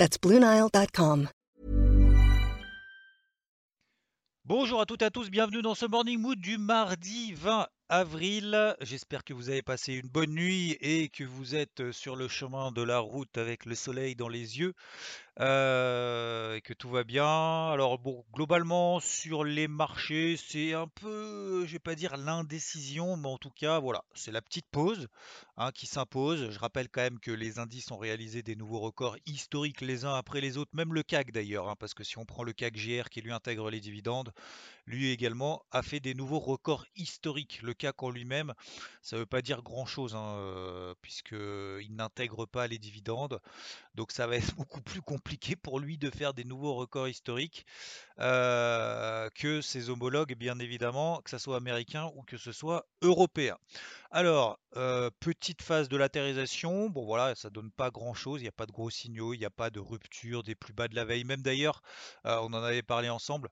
That's BlueNile.com. Bonjour à toutes et à tous, bienvenue dans ce Morning Mood du mardi 20 avril. J'espère que vous avez passé une bonne nuit et que vous êtes sur le chemin de la route avec le soleil dans les yeux. Et que tout va bien. Alors bon, globalement sur les marchés, c'est un peu, je vais pas dire l'indécision, mais en tout cas, voilà, c'est la petite pause hein, qui s'impose. Je rappelle quand même que les indices ont réalisé des nouveaux records historiques les uns après les autres, même le CAC d'ailleurs, hein, parce que si on prend le CAC GR qui lui intègre les dividendes, lui également a fait des nouveaux records historiques. CAC en lui-même, ça ne veut pas dire grand-chose, hein, euh, puisqu'il n'intègre pas les dividendes. Donc ça va être beaucoup plus compliqué pour lui de faire des nouveaux records historiques euh, que ses homologues, bien évidemment, que ce soit américain ou que ce soit européen. Alors, euh, petite phase de latérisation, bon voilà, ça donne pas grand chose, il n'y a pas de gros signaux, il n'y a pas de rupture des plus bas de la veille, même d'ailleurs, euh, on en avait parlé ensemble,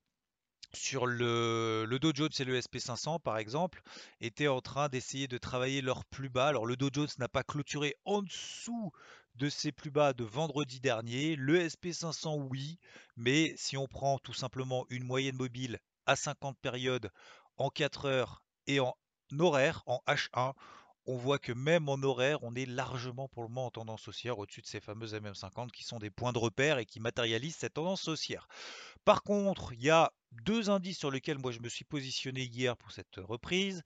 sur le, le, Dow Jones et le SP500 par exemple, étaient en train d'essayer de travailler leur plus bas. Alors le Dow Jones n'a pas clôturé en dessous de ses plus bas de vendredi dernier. Le SP500 oui, mais si on prend tout simplement une moyenne mobile à 50 périodes en 4 heures et en horaire, en H1, on voit que même en horaire, on est largement pour le moment en tendance haussière au-dessus de ces fameuses MM50 qui sont des points de repère et qui matérialisent cette tendance haussière. Par contre, il y a deux indices sur lesquels moi je me suis positionné hier pour cette reprise.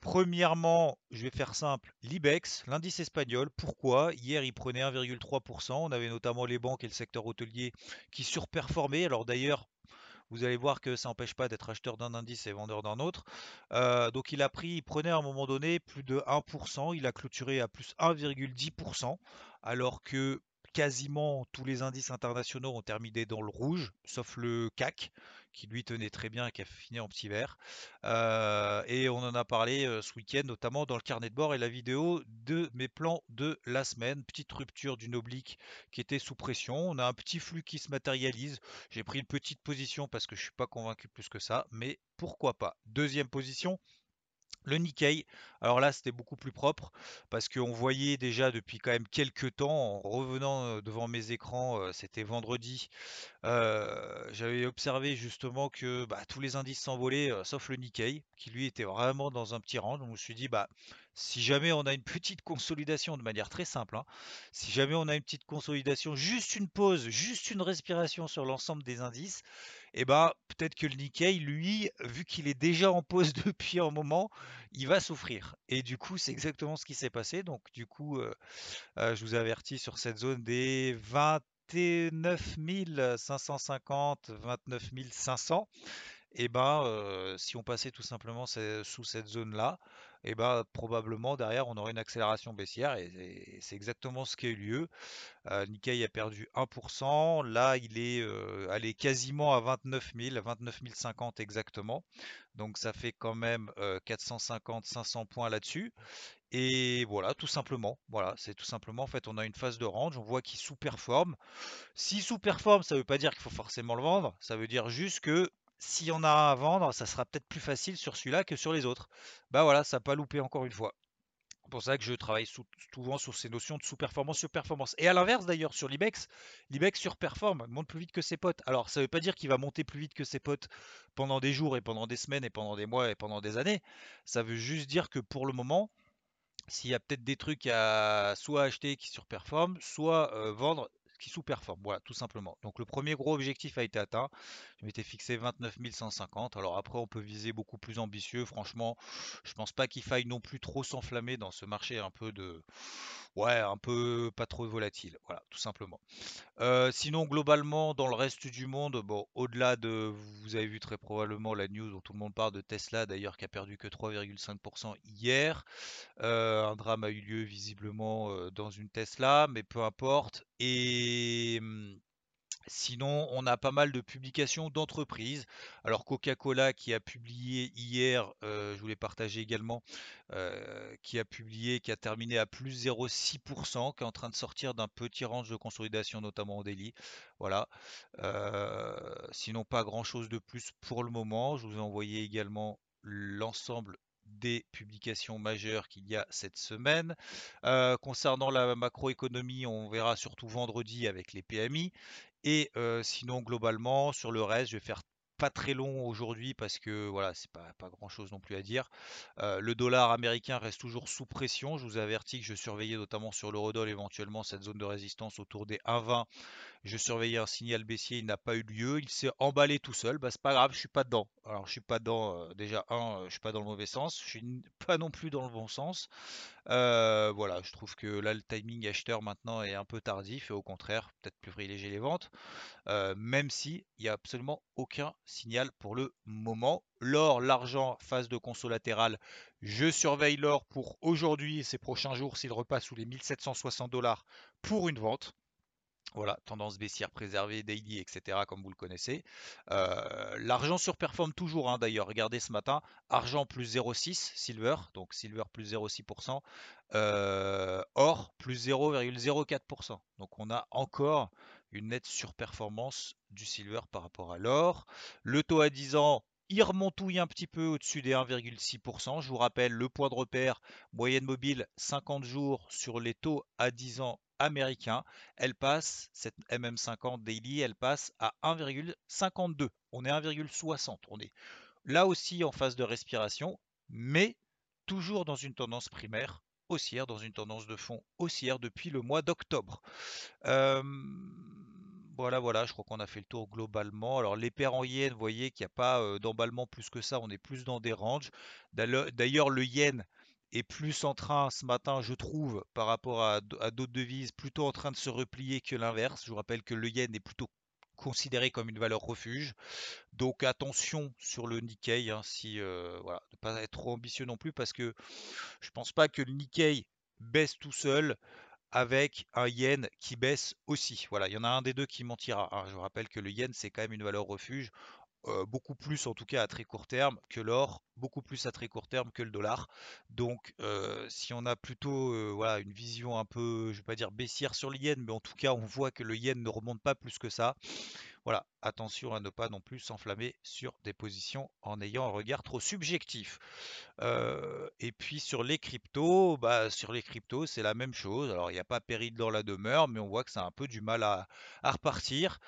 Premièrement, je vais faire simple, l'IBEX, l'indice espagnol. Pourquoi? Hier, il prenait 1,3%. On avait notamment les banques et le secteur hôtelier qui surperformaient. Alors d'ailleurs, vous allez voir que ça n'empêche pas d'être acheteur d'un indice et vendeur d'un autre. Euh, donc il a pris, il prenait à un moment donné plus de 1%, il a clôturé à plus 1,10%, alors que quasiment tous les indices internationaux ont terminé dans le rouge, sauf le CAC, qui lui tenait très bien et qui a fini en petit vert. Euh, et on en a parlé euh, ce week-end, notamment dans le carnet de bord et la vidéo de mes plans de la semaine. Petite rupture d'une oblique qui était sous pression. On a un petit flux qui se matérialise. J'ai pris une petite position parce que je ne suis pas convaincu plus que ça, mais pourquoi pas. Deuxième position, le Nikkei, alors là c'était beaucoup plus propre parce qu'on voyait déjà depuis quand même quelques temps, en revenant devant mes écrans, c'était vendredi, j'avais observé justement que bah, tous les indices s'envolaient sauf le Nikkei qui lui était vraiment dans un petit range. Donc je me suis dit bah si jamais on a une petite consolidation de manière très simple, hein, si jamais on a une petite consolidation, juste une pause, juste une respiration sur l'ensemble des indices, eh ben peut-être que le Nikkei, lui, vu qu'il est déjà en pause depuis un moment, il va souffrir. Et du coup, c'est exactement ce qui s'est passé. Donc du coup, euh, euh, je vous avertis sur cette zone des 29 550, 29 500. Et ben, euh, si on passait tout simplement sous cette zone-là, et ben, probablement derrière on aurait une accélération baissière et, c'est exactement ce qui a eu lieu. Euh, Nikkei a perdu 1%, là il est euh, allé quasiment à 29 000, 29 050 exactement. Donc ça fait quand même 450-500 euh, points là-dessus. Et voilà, tout simplement. Voilà, c'est tout simplement en fait on a une phase de range, on voit qu'il sous-performe. Si sous-performe, ça ne veut pas dire qu'il faut forcément le vendre, ça veut dire juste que s'il y en a à vendre, ça sera peut-être plus facile sur celui-là que sur les autres. Bah voilà, ça n'a pas loupé encore une fois. C'est pour ça que je travaille souvent sur ces notions de sous-performance, sur-performance. Et à l'inverse d'ailleurs, sur l'IBEX, l'IBEX surperforme, monte plus vite que ses potes. Alors ça ne veut pas dire qu'il va monter plus vite que ses potes pendant des jours et pendant des semaines et pendant des mois et pendant des années. Ça veut juste dire que pour le moment, s'il y a peut-être des trucs à soit acheter qui surperforment, soit euh, vendre qui sous-performe. Voilà, tout simplement. Donc le premier gros objectif a été atteint. Je m'étais fixé 29 150. Alors après, on peut viser beaucoup plus ambitieux. Franchement, je pense pas qu'il faille non plus trop s'enflammer dans ce marché un peu de Ouais, un peu pas trop volatile, voilà, tout simplement. Sinon, globalement, dans le reste du monde, bon, au-delà de, vous avez vu très probablement la news dont tout le monde parle de Tesla, d'ailleurs, qui a perdu que 3,5% hier. Un drame a eu lieu visiblement dans une Tesla, mais peu importe. Et hum, Sinon, on a pas mal de publications d'entreprises. Alors Coca-Cola qui a publié hier, euh, je voulais partager également, euh, qui a publié, qui a terminé à plus 0,6%, qui est en train de sortir d'un petit range de consolidation, notamment au daily. Voilà. Euh, sinon, pas grand-chose de plus pour le moment. Je vous ai envoyé également l'ensemble des publications majeures qu'il y a cette semaine. concernant la macroéconomie, on verra surtout vendredi avec les PMI. Et sinon, globalement, sur le reste, je vais faire pas très long aujourd'hui parce que voilà, c'est pas, pas grand chose non plus à dire. le dollar américain reste toujours sous pression. Je vous avertis que je surveillais notamment sur l'eurodoll éventuellement cette zone de résistance autour des 1,20. Je surveillais un signal baissier, il n'a pas eu lieu. Il s'est emballé tout seul. Bah, c'est pas grave, je suis pas dedans. Alors je suis pas dedans. déjà un, je suis pas dans le mauvais sens. Je suis pas non plus dans le bon sens. Euh, voilà, je trouve que là, le timing acheteur maintenant est un peu tardif et au contraire, peut-être plus privilégier les ventes, euh, même si il n'y a absolument aucun signal pour le moment. L'or, l'argent, phase de conso latérale, je surveille l'or pour aujourd'hui et ces prochains jours s'il repasse sous les 1760 dollars pour une vente. Voilà, tendance baissière préservée, daily, etc., comme vous le connaissez. Euh, l'argent surperforme toujours, hein, d'ailleurs. Regardez ce matin, argent plus 0,6, silver, donc silver plus 0,6%, euh, or plus 0,04%. Donc on a encore une nette surperformance du silver par rapport à l'or. Le taux à 10 ans il remontouille un petit peu au-dessus des 1,6%. Je vous rappelle le point de repère moyenne mobile 50 jours sur les taux à 10 ans américain, elle passe, cette MM50 daily, elle passe à 1,52. On est 1,60. On est là aussi en phase de respiration, mais toujours dans une tendance primaire haussière, dans une tendance de fond haussière depuis le mois d'octobre. voilà, voilà, je crois qu'on a fait le tour globalement. Alors les paires en yen, vous voyez qu'il n'y a pas d'emballement plus que ça, on est plus dans des ranges. D'ailleurs, le yen plus en train ce matin, je trouve, par rapport à, d'autres devises, plutôt en train de se replier que l'inverse. Je vous rappelle que le yen est plutôt considéré comme une valeur refuge. Donc attention sur le Nikkei, hein, si euh, voilà, ne pas être trop ambitieux non plus, parce que je pense pas que le Nikkei baisse tout seul avec un yen qui baisse aussi. Voilà, il y en a un des deux qui mentira. Hein. Je vous rappelle que le yen, c'est quand même une valeur refuge. Euh, beaucoup plus en tout cas à très court terme que l'or, beaucoup plus à très court terme que le dollar. Donc euh, si on a plutôt euh, une vision un peu, je vais pas dire baissière sur le mais en tout cas on voit que le yen ne remonte pas plus que ça. Voilà, attention à ne pas non plus s'enflammer sur des positions en ayant un regard trop subjectif. et puis sur les cryptos, bah, sur les cryptos c'est la même chose. Alors il n'y a pas péril dans la demeure, mais on voit que ça a un peu du mal à repartir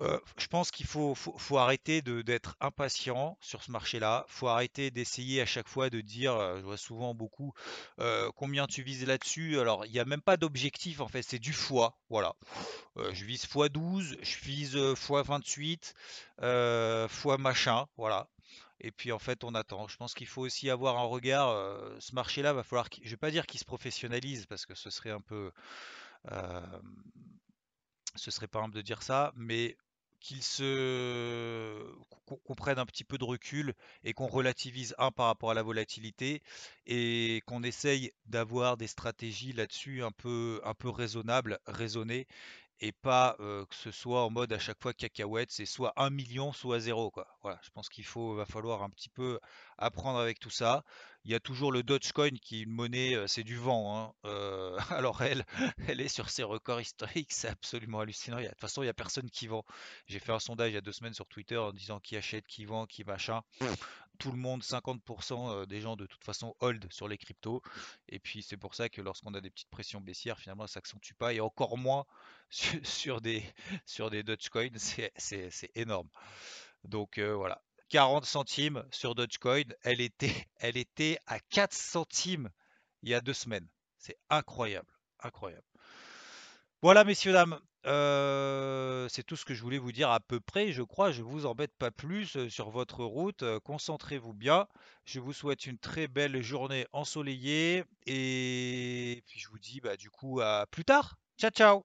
je pense qu'il faut, faut, arrêter d'être impatient sur ce marché-là. Faut arrêter d'essayer à chaque fois de dire, je vois souvent beaucoup, combien tu vises là-dessus. Alors, il n'y a même pas d'objectif en fait, c'est du fois. Voilà. je vise x12, je vise x28, fois machin. Voilà. Et puis en fait, on attend. Je pense qu'il faut aussi avoir un regard. ce marché-là, va falloir. Je vais pas dire qu'il se professionnalise parce que ce serait un peu ce serait pas simple de dire ça, mais qu'il se qu'on prenne un petit peu de recul et qu'on relativise un par rapport à la volatilité et qu'on essaye d'avoir des stratégies là-dessus un peu un peu raisonnables, raisonnées et pas que ce soit en mode à chaque fois cacahuète, c'est soit 1 million, soit zéro quoi. Voilà, je pense qu'il faut va falloir un petit peu apprendre avec tout ça. Il y a toujours le Dogecoin qui est une monnaie, c'est du vent. Hein. alors elle, elle est sur ses records historiques, c'est absolument hallucinant. De toute façon, il n'y a personne qui vend. J'ai fait un sondage il y a deux semaines sur Twitter en disant qui achète, qui vend, qui machin. Tout le monde, 50% des gens de toute façon hold sur les cryptos. Et puis c'est pour ça que lorsqu'on a des petites pressions baissières, finalement, ça s'accentue pas. Et encore moins sur, des, sur des Dogecoin, c'est énorme. Donc voilà, 40 centimes sur Dogecoin. Elle était, à 4 centimes il y a deux semaines. C'est incroyable, incroyable. Voilà, messieurs, dames, euh, c'est tout ce que je voulais vous dire à peu près. Je crois, je ne vous embête pas plus euh, sur votre route. Euh, concentrez-vous bien. Je vous souhaite une très belle journée ensoleillée. Et puis je vous dis bah, du coup à plus tard. Ciao, ciao.